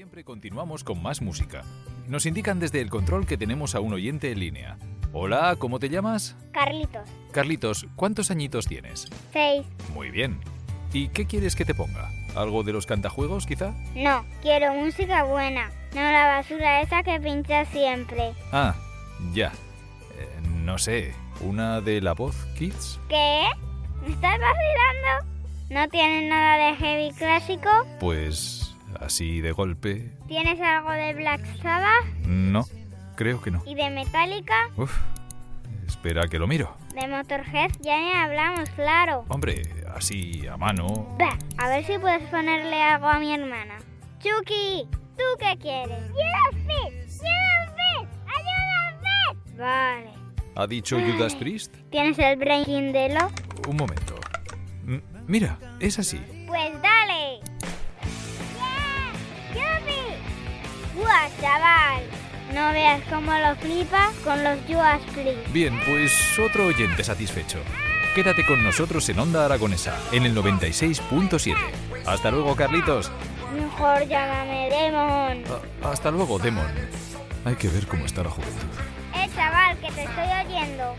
Siempre, continuamos con más música. Nos indican desde el control que tenemos a un oyente en línea. Hola, ¿cómo te llamas? Carlitos. Carlitos, ¿cuántos añitos tienes? Seis. Muy bien. ¿Y qué quieres que te ponga? ¿Algo de los cantajuegos, quizá? No, quiero música buena. No la basura esa que pincha siempre. Ah, ya. Eh, no sé, ¿una de la voz, Kids? ¿Qué? ¿Me estás vacilando? ¿No tienes nada de heavy clásico? Pues así de golpe. ¿Tienes algo de Black Sabbath? No, creo que no. ¿Y de Metallica? Uf, espera que lo miro. De Motorhead ya ni hablamos, claro. Hombre, así a mano. Va, a ver si puedes ponerle algo a mi hermana. Chucky, ¿tú qué quieres? ¡Judas Priest! ¡Judas Priest! ¡Ayúdame! Vale. ¿Ha dicho Judas Priest? ¿Tienes el Breaking de lo? Un momento. M- mira, es así. Pues dale. Chaval! No veas cómo lo flipa con los Judas Priest. Bien, pues otro oyente satisfecho. Quédate con nosotros en Onda Aragonesa, en el 96.7. Hasta luego, Carlitos. Mejor llámame Demon. A- hasta luego, Demon. Hay que ver cómo está la juventud. Eh, chaval, que te estoy oyendo.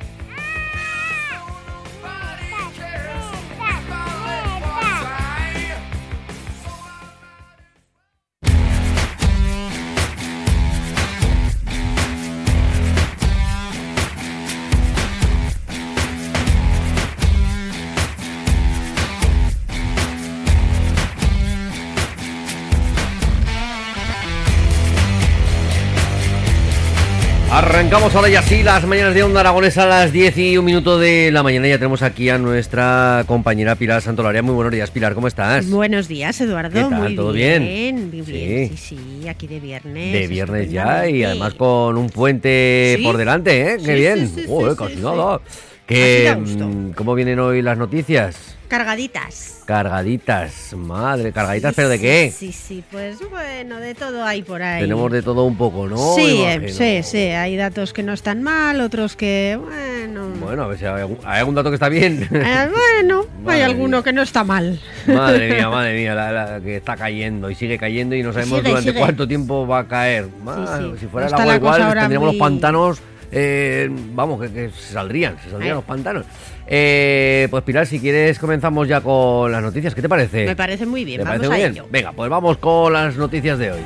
Arrancamos ahora ya sí las mañanas de Onda Aragonesa a las 10 y un minuto de la mañana. Ya tenemos aquí a nuestra compañera Pilar Santolaria. Muy buenos días, Pilar, ¿cómo estás? Buenos días, Eduardo. ¿Qué tal? Muy ¿Todo bien? bien? Muy bien, Sí. sí, sí, aquí de viernes. De viernes ya y además con un puente Sí. por delante, ¿eh? Qué Sí, bien. sí, casi nada. Que, mm, ¿Cómo vienen hoy las noticias? Cargaditas. Cargaditas, madre, cargaditas, Sí, pero ¿de qué? Sí, sí, pues bueno, de todo hay por ahí. Tenemos de todo un poco, ¿no? sí, eh, sí, sí, hay datos que no están mal, otros que, bueno... Bueno, a ver si hay algún, ¿hay algún dato que está bien. eh, bueno, hay alguno mía. que no está mal. Madre mía, madre mía, la, la que está cayendo y sigue cayendo y no sabemos Sigue, durante sigue. cuánto tiempo va a caer. Madre, sí. Si fuera el agua la igual, tendríamos muy- los pantanos, eh, vamos, que, que se saldrían, se saldrían los pantanos. Eh, pues Pilar, si quieres comenzamos ya con las noticias, ¿qué te parece? Me parece muy bien, ¿Te vamos parece a muy bien? ello. Venga, pues vamos con las noticias de hoy.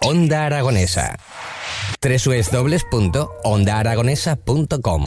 Onda Aragonesa. www.ondaaragonesa.com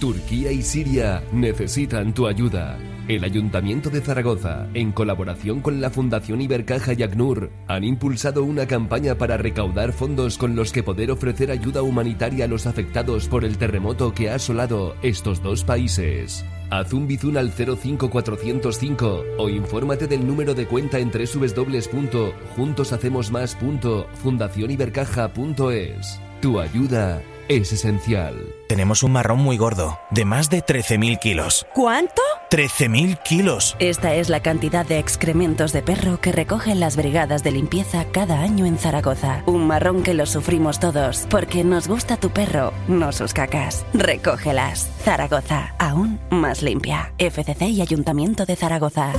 Turquía y Siria necesitan tu ayuda. El Ayuntamiento de Zaragoza, en colaboración con la Fundación Ibercaja y ACNUR, han impulsado una campaña para recaudar fondos con los que poder ofrecer ayuda humanitaria a los afectados por el terremoto que ha asolado estos dos países. Haz un bizun al 05405 o infórmate del número de cuenta en www.juntoshacemosmas.fundacionibercaja.es. Tu ayuda es esencial. Tenemos un marrón muy gordo, de más de 13.000 kilos. ¿Cuánto? ¡13.000 kilos! Esta es la cantidad de excrementos de perro que recogen las brigadas de limpieza cada año en Zaragoza. Un marrón que lo sufrimos todos, porque nos gusta tu perro, no sus cacas. Recógelas. Zaragoza, aún más limpia. FCC y Ayuntamiento de Zaragoza.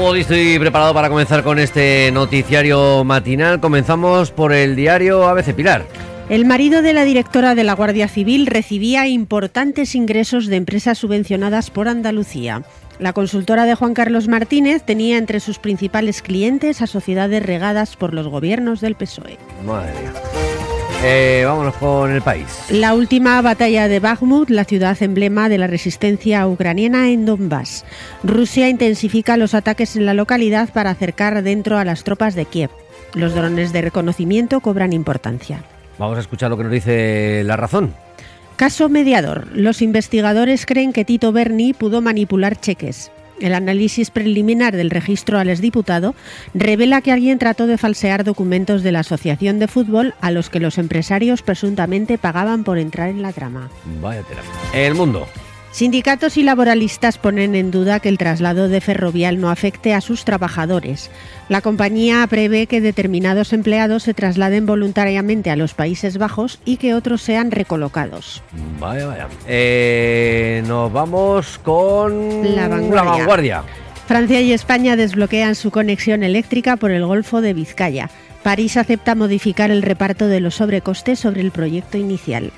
Todo listo y preparado para comenzar con este noticiario matinal. Comenzamos por el diario ABC Pilar. El marido de la directora de la Guardia Civil recibía importantes ingresos de empresas subvencionadas por Andalucía. La consultora de Juan Carlos Martínez tenía entre sus principales clientes a sociedades regadas por los gobiernos del PSOE. Madre mía. Eh, vámonos con el país. La última batalla de Bakhmut, la ciudad emblema de la resistencia ucraniana en Donbass. Rusia intensifica los ataques en la localidad para acercar dentro a las tropas de Kiev. Los drones de reconocimiento cobran importancia. Vamos a escuchar lo que nos dice la razón. Caso mediador. Los investigadores creen que Tito Berni pudo manipular cheques. El análisis preliminar del registro al exdiputado revela que alguien trató de falsear documentos de la Asociación de Fútbol a los que los empresarios presuntamente pagaban por entrar en la trama. Vaya tela. El mundo. Sindicatos y laboralistas ponen en duda que el traslado de Ferrovial no afecte a sus trabajadores. La compañía prevé que determinados empleados se trasladen voluntariamente a los Países Bajos y que otros sean recolocados. Vaya, vaya. Eh, nos vamos con La vanguardia. vanguardia. Francia y España desbloquean su conexión eléctrica por el Golfo de Vizcaya. París acepta modificar el reparto de los sobrecostes sobre el proyecto inicial.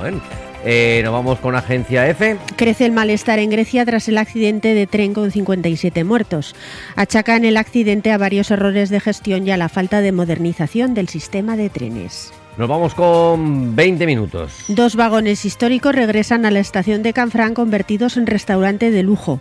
Bueno, eh, nos vamos con agencia F. Crece el malestar en Grecia tras el accidente de tren con 57 muertos. Achacan el accidente a varios errores de gestión y a la falta de modernización del sistema de trenes. Nos vamos con 20 minutos. Dos vagones históricos regresan a la estación de Canfrán convertidos en restaurante de lujo.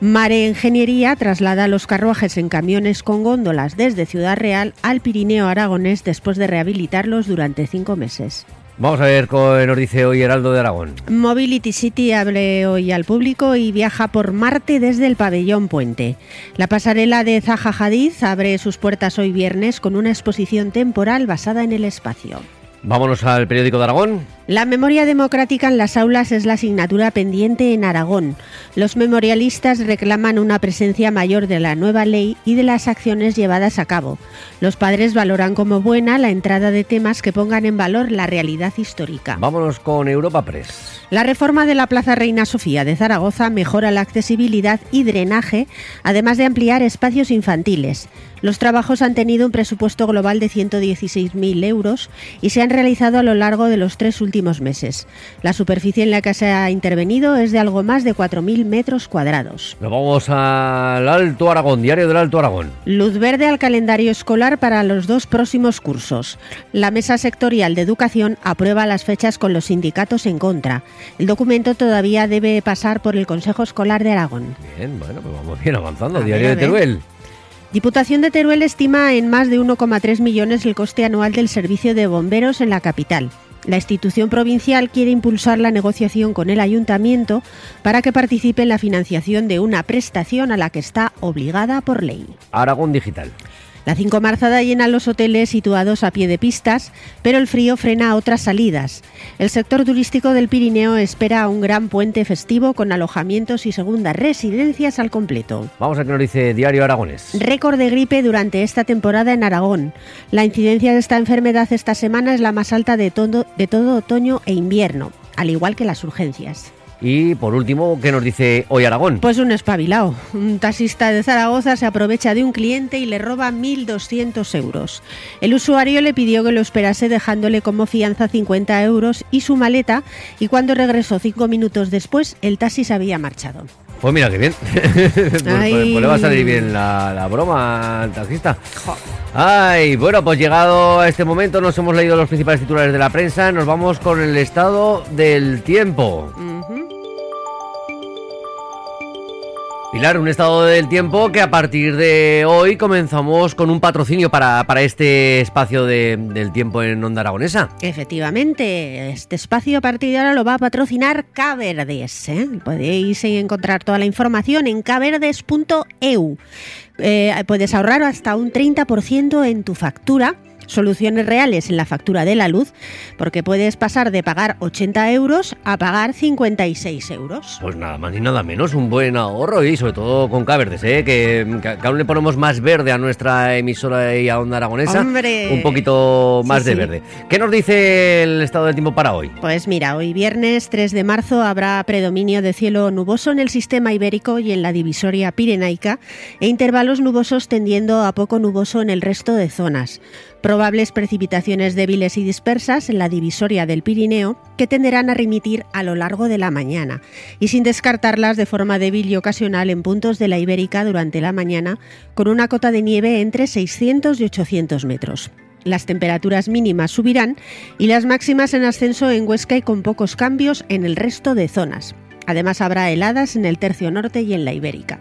Mare Ingeniería traslada los carruajes en camiones con góndolas desde Ciudad Real al Pirineo Aragonés después de rehabilitarlos durante cinco meses. Vamos a ver qué nos dice hoy Heraldo de Aragón. Mobility City abre hoy al público y viaja por Marte desde el pabellón Puente. La pasarela de Zaha Hadid abre sus puertas hoy viernes con una exposición temporal basada en el espacio. Vámonos al periódico de Aragón. La memoria democrática en las aulas es la asignatura pendiente en Aragón. Los memorialistas reclaman una presencia mayor de la nueva ley y de las acciones llevadas a cabo. Los padres valoran como buena la entrada de temas que pongan en valor la realidad histórica. Vámonos con Europa Press. La reforma de la Plaza Reina Sofía de Zaragoza mejora la accesibilidad y drenaje, además de ampliar espacios infantiles. Los trabajos han tenido un presupuesto global de 116.000 euros y se han realizado a lo largo de los tres últimos meses. La superficie en la que se ha intervenido es de algo más de 4.000 metros cuadrados. Nos vamos al Alto Aragón, diario del Alto Aragón. Luz verde al calendario escolar para los dos próximos cursos. La Mesa Sectorial de Educación aprueba las fechas con los sindicatos en contra. El documento todavía debe pasar por el Consejo Escolar de Aragón. Bien, bueno, pues vamos bien avanzando. A diario de. Teruel. Diputación de Teruel estima en más de 1,3 millones el coste anual del servicio de bomberos en la capital. La institución provincial quiere impulsar la negociación con el ayuntamiento para que participe en la financiación de una prestación a la que está obligada por ley. Aragón Digital. La cinco marzada llena los hoteles situados a pie de pistas, pero el frío frena otras salidas. El sector turístico del Pirineo espera un gran puente festivo con alojamientos y segundas residencias al completo. Vamos a que nos dice Diario Aragones. Récord de gripe durante esta temporada en Aragón. La incidencia de esta enfermedad esta semana es la más alta de todo, de todo otoño e invierno, al igual que las urgencias. Y por último, ¿qué nos dice hoy Aragón? Pues un espabilado. Un taxista de Zaragoza se aprovecha de un cliente y le roba 1.200 euros. El usuario le pidió que lo esperase dejándole como fianza 50 euros y su maleta y cuando regresó cinco minutos después el taxi se había marchado. Pues mira qué bien. pues, pues- pues le va a salir bien la, la broma al taxista. Ay, bueno, pues llegado a este momento nos hemos leído los principales titulares de la prensa. Nos vamos con el estado del tiempo. Ujú. Pilar, un estado del tiempo que a partir de hoy comenzamos con un patrocinio para, para este espacio de- del tiempo en Onda Aragonesa. Efectivamente, este espacio a partir de ahora lo va a patrocinar Caverdes. ¿eh? Podéis encontrar toda la información en caverdes.eu. Eh, puedes ahorrar hasta un 30% en tu factura. Soluciones reales en la factura de la luz, porque puedes pasar de pagar 80 euros a pagar 56 euros. Pues nada más ni nada menos, un buen ahorro y sobre todo con Caverdes, ¿eh? que, que, aún le ponemos más verde a nuestra emisora y a Onda Aragonesa. ¡Hombre! Un poquito más Sí, de sí. verde. ¿Qué nos dice el estado del tiempo para hoy? Pues mira, hoy viernes 3 de marzo habrá predominio de cielo nuboso en el sistema ibérico y en la divisoria pirenaica e intervalos nubosos tendiendo a poco nuboso en el resto de zonas. Probables precipitaciones débiles y dispersas en la divisoria del Pirineo que tenderán a remitir a lo largo de la mañana y sin descartarlas de forma débil y ocasional en puntos de la Ibérica durante la mañana con una cota de nieve entre 600 y 800 metros. Las temperaturas mínimas subirán y las máximas en ascenso en Huesca y con pocos cambios en el resto de zonas. Además habrá heladas en el tercio norte y en la Ibérica.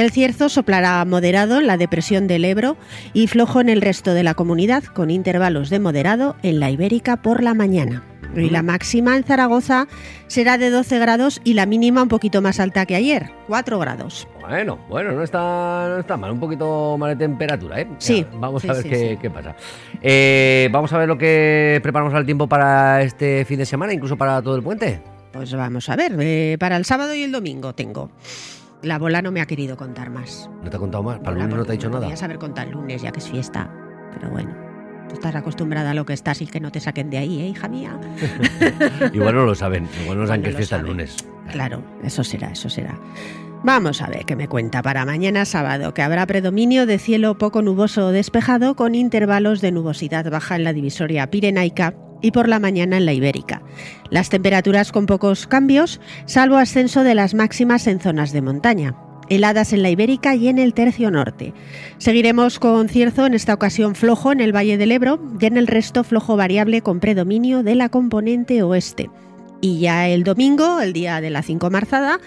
El cierzo soplará moderado en la depresión del Ebro y flojo en el resto de la comunidad, con intervalos de moderado en la Ibérica por la mañana. Y la máxima en Zaragoza será de 12 grados y la mínima un poquito más alta que ayer, 4 grados. Bueno, bueno, no está, no está mal, un poquito mal de temperatura, ¿eh? Sí, Ya, vamos sí, a ver sí, qué, sí. qué pasa. Eh, vamos a ver lo que preparamos al tiempo para este fin de semana, incluso para todo el puente. Pues vamos a ver, eh, para el sábado y el domingo tengo. La bola no me ha querido contar más. ¿No te ha contado más? Para el lunes no te ha dicho nada. Podía saber contar el lunes ya que es fiesta, pero bueno. Tú estás acostumbrada a lo que estás y que no te saquen de ahí, ¿eh, hija mía? Igual no lo saben, igual no saben que es fiesta el lunes. Claro, eso será, eso será. Vamos a ver qué me cuenta para mañana sábado, que habrá predominio de cielo poco nuboso o despejado con intervalos de nubosidad baja en la divisoria pirenaica y por la mañana en la ibérica. Las temperaturas con pocos cambios, salvo ascenso de las máximas en zonas de montaña. Heladas en la ibérica y en el tercio norte. Seguiremos con cierzo, en esta ocasión flojo en el Valle del Ebro y en el resto flojo variable con predominio de la componente oeste. Y ya el domingo, el día de la cinco marzada,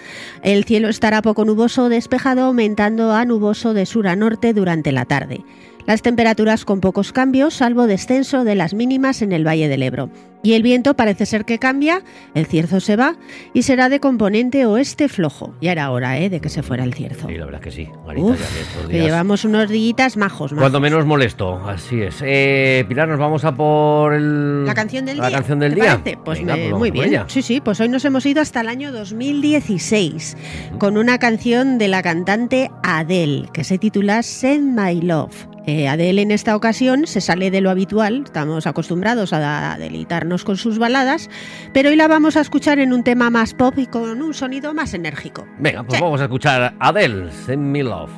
el cielo estará poco nuboso o despejado, aumentando a nuboso de sur a norte durante la tarde. Las temperaturas con pocos cambios, salvo descenso de las mínimas en el Valle del Ebro. Y el viento parece ser que cambia, el cierzo se va y será de componente oeste flojo. Ya era hora ¿eh? de que se fuera el cierzo. Sí, la verdad es que sí. Marita, Uf, ya estos que llevamos unos días majos, majos. Cuando menos molesto, así es. Eh, Pilar, nos vamos a por el... La canción del la día. canción del ¿te día. Pues, Venga, me- vamos muy bien. ella. Sí, sí, pues hoy nos hemos ido hasta el año 2016 con una canción de la cantante Adele que se titula Send My Love. Eh, Adele en esta ocasión se sale de lo habitual, estamos acostumbrados a deleitarnos con sus baladas, pero hoy la vamos a escuchar en un tema más pop y con un sonido más enérgico. Venga, pues Sí. vamos a escuchar Adele, Send Me Love.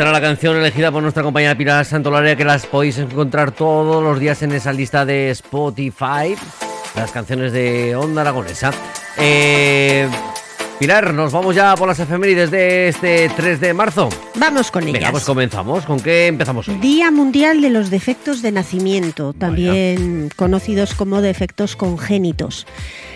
La canción elegida por nuestra compañera Pilar Santolaria que las podéis encontrar todos los días en esa lista de Spotify, las canciones de Onda Aragonesa. Eh, Pilar, nos vamos ya por las efemérides de este 3 de marzo. Vamos con Venga, ellas. pues comenzamos. ¿Con qué empezamos hoy? Día Mundial de los Defectos de Nacimiento, también conocidos como defectos congénitos.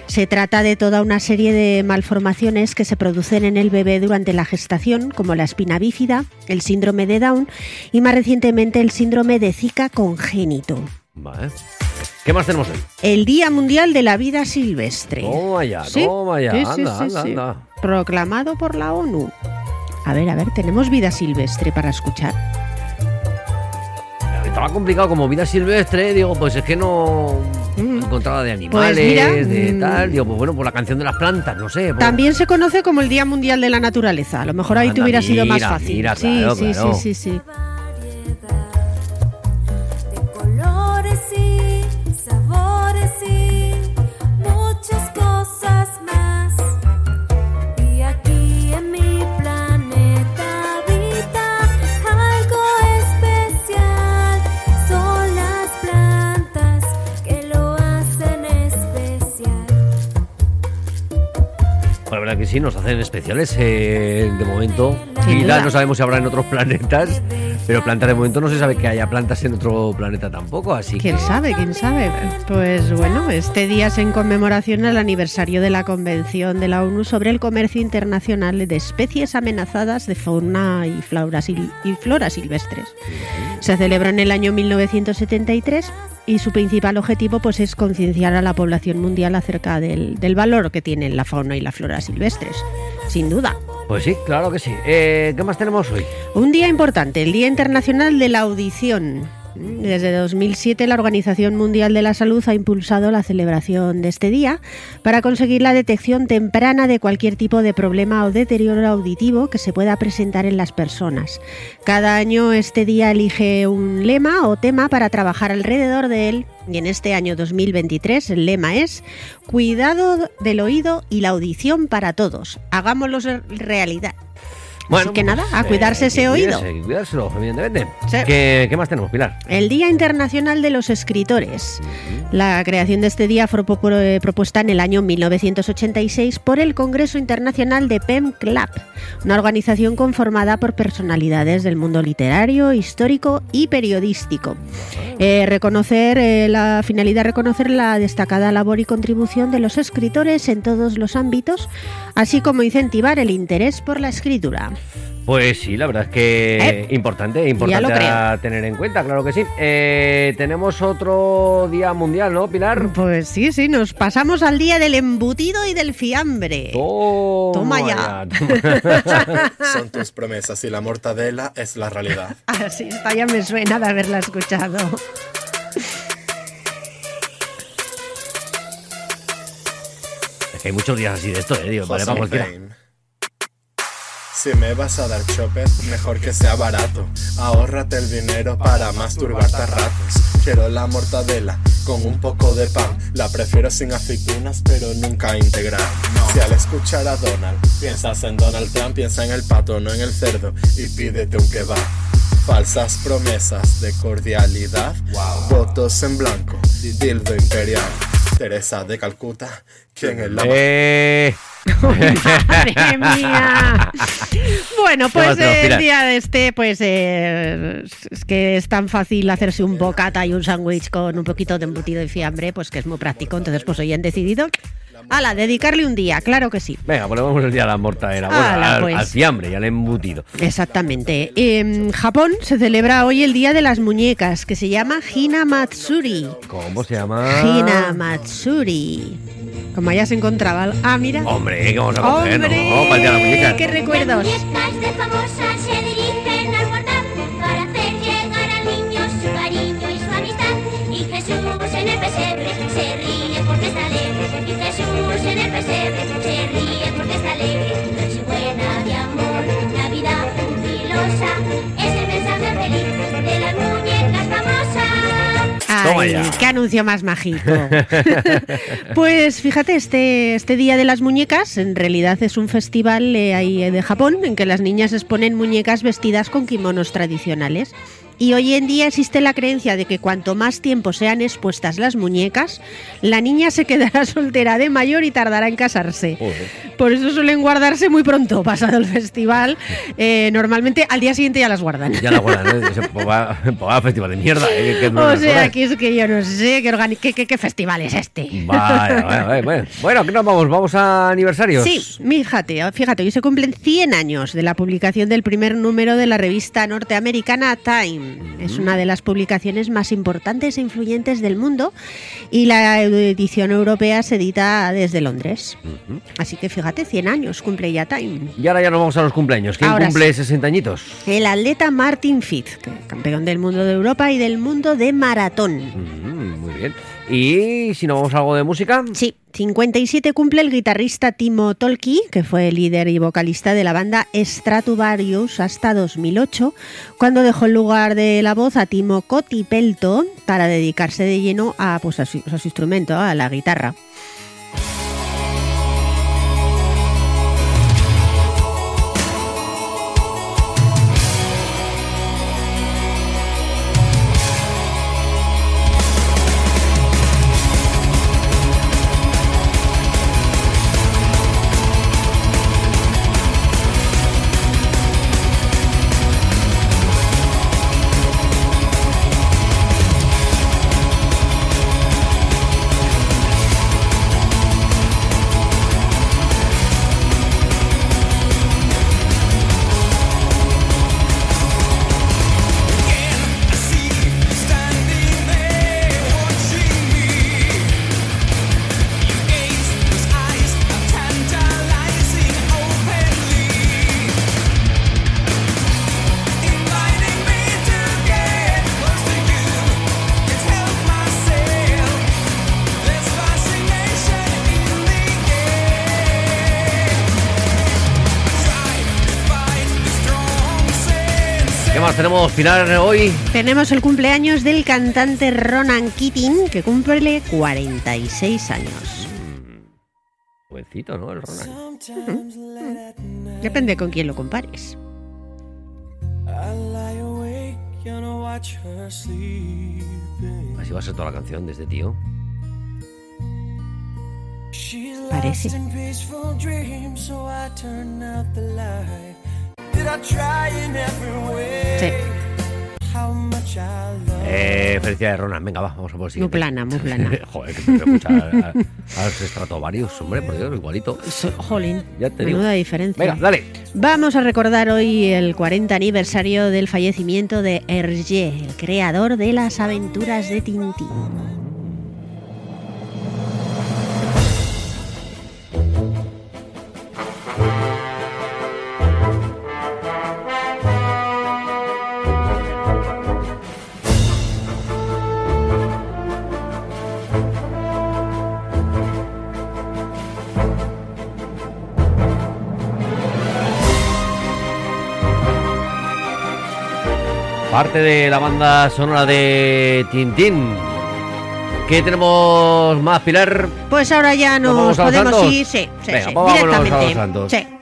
Se trata de toda una serie de malformaciones que se producen en el bebé durante la gestación, como la espina bífida, el síndrome de Down y más recientemente el síndrome de Zika congénito. Vale. ¿Qué más tenemos hoy? El Día Mundial de la Vida Silvestre. Toma ya, Sí, toma ya. sí, sí, anda, sí, anda, sí. anda. Proclamado por la ONU. A ver, a ver, tenemos vida silvestre para escuchar. Estaba complicado como vida silvestre, digo, pues es que no encontraba de animales, Pues mira, de mm. tal, digo, pues bueno, por la canción de las plantas, no sé. por- También se conoce como el Día Mundial de la Naturaleza. A lo mejor ahí te hubiera sido más mira, fácil. mira, sí, claro, sí, claro. sí, sí, sí. colores verdad que sí, nos hacen especiales eh, de momento. Duda. no sabemos si habrá en otros planetas, pero plantas de momento no se sabe que haya plantas en otro planeta tampoco, así ¿Quién que... sabe? ¿Quién sabe? Pues bueno, este día es en conmemoración al aniversario de la Convención de la ONU sobre el Comercio Internacional de Especies Amenazadas de Fauna y Flora, sil- y flora silvestres. Se celebra en el año 1973 y su principal objetivo pues, es concienciar a la población mundial acerca del, del valor que tienen la fauna y la flora silvestres. Sin duda. Pues sí, claro que sí. Eh, ¿Qué más tenemos hoy? Un día importante, el Día Internacional de la Audición. Desde 2007 la Organización Mundial de la Salud ha impulsado la celebración de este día para conseguir la detección temprana de cualquier tipo de problema o deterioro auditivo que se pueda presentar en las personas. Cada año este día elige un lema o tema para trabajar alrededor de él y en este año 2023 el lema es Cuidado del oído y la audición para todos. Hagámoslo realidad. Así que nada, a pues, cuidarse eh, ese oído. que cuidárselo, evidentemente. Sí. ¿Qué, qué más tenemos, Pilar? El Día Internacional de los Escritores. La creación de este día fue eh, propuesta en el año 1986 por el Congreso Internacional de Pen Club, una organización conformada por personalidades del mundo literario, histórico y periodístico. Eh, reconocer eh, la finalidad reconocer la destacada labor y contribución de los escritores en todos los ámbitos, así como incentivar el interés por la escritura. Pues sí, la verdad es que Eh, importante, importante a tener en cuenta, claro que sí. Eh, tenemos otro día mundial, ¿no, Pilar? Pues sí, sí, nos pasamos al día del embutido y del fiambre. Toma, ya. toma. Son tus promesas y la mortadela es la realidad. Así está, ya me suena de haberla escuchado. es que hay muchos días así de esto, eh, digo, vale, para cualquiera. Fame. Si me vas a dar chopet, mejor que sea barato. Ahórrate el dinero para masturbarte a ratos. Quiero la mortadela con un poco de pan. La prefiero sin aceitunas, pero nunca integral. Si al escuchar a Donald piensas en Donald Trump, piensa en el pato, no en el cerdo. Y pídete un kebab. Falsas promesas de cordialidad. Votos en blanco. Dildo imperial. Teresa de Calcuta. ¿Quién es la Eh, ¡Madre mía! Bueno, ¿Qué pues eh, el día de este, pues eh, es que es tan fácil hacerse un bocata y un sándwich con un poquito de embutido y fiambre, pues que es muy práctico. Entonces, pues hoy han decidido, ala, dedicarle un día, claro que sí. venga, ponemos el día de la mortadela. Bueno, Ala, al, pues. al fiambre y al embutido. Exactamente. En Japón se celebra hoy el Día de las Muñecas, que se llama Hina Matsuri. ¿Cómo se llama? Hina Matsuri. Como ya se encontraba. Ah, mira. Hombre, ¿qué vamos a coger? ¡Hombre! No, para la muñeca. ¡Qué recuerdos! Qué anuncio más mágico. pues fíjate, este, este Día de las Muñecas en realidad es un festival eh, ahí de Japón en que las niñas exponen muñecas vestidas con kimonos tradicionales. Y hoy en día existe la creencia de que cuanto más tiempo sean expuestas las muñecas, la niña se quedará soltera de mayor y tardará en casarse. Joder. Por eso suelen guardarse muy pronto, pasado el festival. Eh, normalmente al día siguiente ya las guardan. Ya la guardan, ¿eh? Ese poca- poca festival de mierda. ¿eh? O sea, que es que yo no sé qué, festival es este. Vale, vale, vale, bueno. Bueno, ¿qué nos vamos? ¿Vamos a aniversarios? Sí, fíjate, fíjate, hoy se cumplen 100 años de la publicación del primer número de la revista norteamericana Time. Es una de las publicaciones más importantes e influyentes del mundo y la edición europea se edita desde Londres. Así que fíjate, 100 años cumple ya Time. Y ahora ya nos vamos a los cumpleaños. ¿Quién Ahora cumple 60 añitos? El atleta Martin Fitz, campeón del mundo de Europa y del mundo de maratón. Muy bien. ¿Y si nos vamos a algo de música? Sí, 57 cumple el guitarrista Timo Tolki, que fue el líder y vocalista de la banda Stratovarius hasta 2008, cuando dejó el lugar de la voz a Timo Cotipelto para dedicarse de lleno a, pues, a, su, a su instrumento, a la guitarra. ¿Qué más tenemos, Pilar, hoy? Tenemos el cumpleaños del cantante Ronan Keating, que cumple 46 años. Jovencito, ¿no? El Ronald. Depende con quién lo compares. Así va a ser toda la canción de este tío. Parece. Sí, Eh, felicidades, Ronald. Venga, va, vamos a por el muy siguiente. plana, muy plana. Joder, que me escuchar a, a los Stratovarius, hombre, por Dios, igualito. So- Jolín, Ya te digo. menuda diferencia. Venga, dale. Vamos a recordar hoy el 40 aniversario del fallecimiento de Hergé, el creador de las aventuras de Tintín. Parte de la banda sonora de Tintín. ¿Qué tenemos más, Pilar? Pues ahora ya ¿Nos podemos ir, sí, sí, Venga, sí, directamente.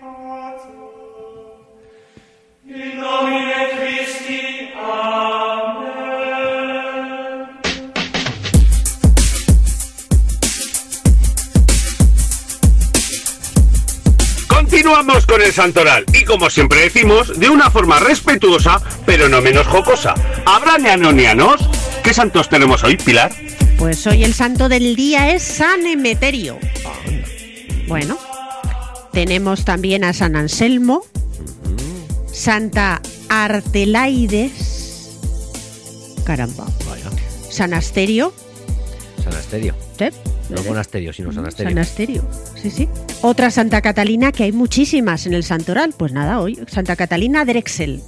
Continuamos con el santoral y como siempre decimos, de una forma respetuosa, pero no menos jocosa. ¿Habrá neanonianos? ¿Qué santos tenemos hoy, Pilar? Pues hoy el santo del día es San Emeterio. Bueno, tenemos también a San Anselmo, Santa Artelaides, caramba, San Asterio, San Asterio. ¿sí? No con Asterio, sino San Asterio. San Asterio, sí, sí. Otra Santa Catalina, que hay muchísimas en el santoral. Pues nada, hoy Santa Catalina Drexel.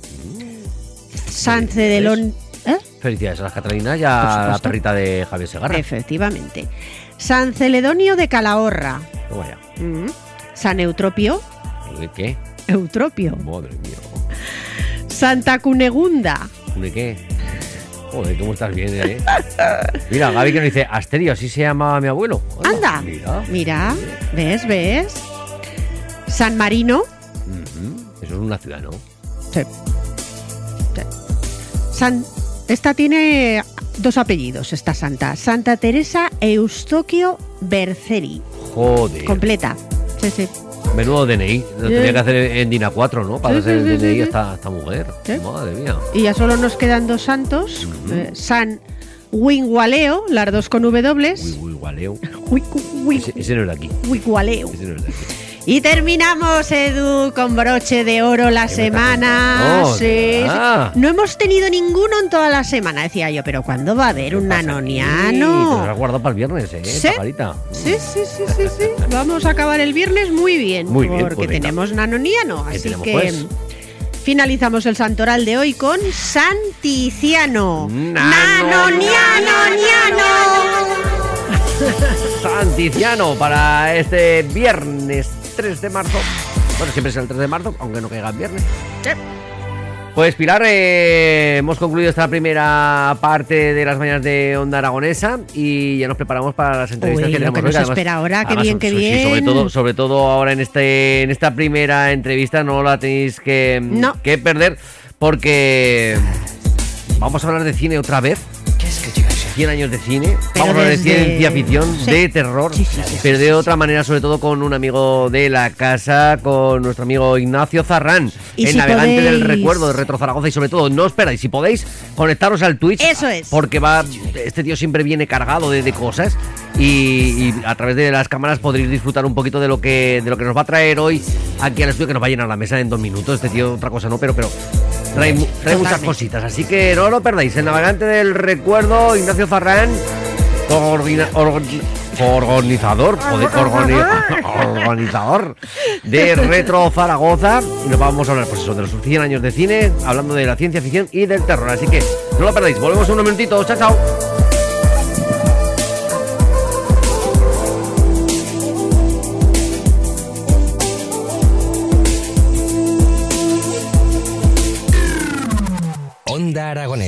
San Cedelón... ¿eh? Felicidades a las Catalinas y a la perrita de Javier Segarra. Efectivamente. San Celedonio de Calahorra. Toma ya. Mm. San Eutropio. ¿De qué? Eutropio. Madre mía. Santa Cunegunda. ¿De qué? Joder, cómo estás bien, ¿eh? Mira, Gaby que nos dice, Asterio, así se llamaba mi abuelo. Anda, Mira. mira, ¿ves? ¿Ves? San Marino, Ujú, Eso es una ciudad, ¿no? Sí. Sí. San- esta tiene dos apellidos, esta santa. Santa Teresa Eustoquio Berceri. Joder. Completa. Sí, sí. Menudo DNI. Lo tenía que hacer en DINA 4, ¿no? Para hacer el DNI a esta, esta mujer. Madre mía. Y ya solo nos quedan dos santos. eh, San Wingualeo, las dos con W. Uy, uy, gualeo. Wicu- wi- Ese, ese no es de aquí. Wingualeo. Ese no es de aquí. Y terminamos, Edu, con broche de oro la semana. Sí, sí. verdad. No hemos tenido ninguno en toda la semana. Decía yo, pero ¿cuándo va a haber un Sí, te lo nanoniano? has guardado para el viernes, ¿eh? ¿Sí? Sí, sí, sí, sí, sí. Vamos a acabar el viernes muy bien. Muy bien, porque pues tenemos nanoniano. ¿Qué Así tenemos, que pues? finalizamos el santoral de hoy con Santiciano. Nanoniano. Santiciano para este viernes 3 de marzo. Bueno, siempre es el 3 de marzo, aunque no caiga el viernes. Pues Pilar, eh, hemos concluido esta primera parte de las mañanas de Onda Aragonesa y ya nos preparamos para las entrevistas Uy, que lo tenemos que hoy, nos además- espera ahora, qué bien, qué sí, sí, bien. sobre todo, sobre todo ahora en este, en esta primera entrevista no la tenéis que, No. que perder porque vamos a hablar de cine otra vez. 100 años de cine, Pero vamos a hablar de ciencia ficción, Sí. de terror, Sí, sí, sí, pero de otra manera, sobre todo con un amigo de la casa, con nuestro amigo Ignacio Zarrán, el si navegante del recuerdo de Retro Zaragoza y sobre todo, no os perdáis, si podéis, conectaros al Twitch. Eso es. Porque va, este tío siempre viene cargado de, de cosas y, y a través de las cámaras podréis disfrutar un poquito de lo que de lo que nos va a traer hoy aquí al estudio, que nos va a llenar la mesa en dos minutos. Este tío, otra cosa no, pero, pero trae, mu- trae muchas cositas. Así que no lo perdáis. El navegante del recuerdo, Ignacio Farrán, coordina- organizador, organi- organizador de Retro Zaragoza. Y nos vamos a hablar, pues eso, de los 100 años de cine, hablando de la ciencia ficción y del terror. Así que no lo perdáis. Volvemos en unos minutitos. Chao, chao.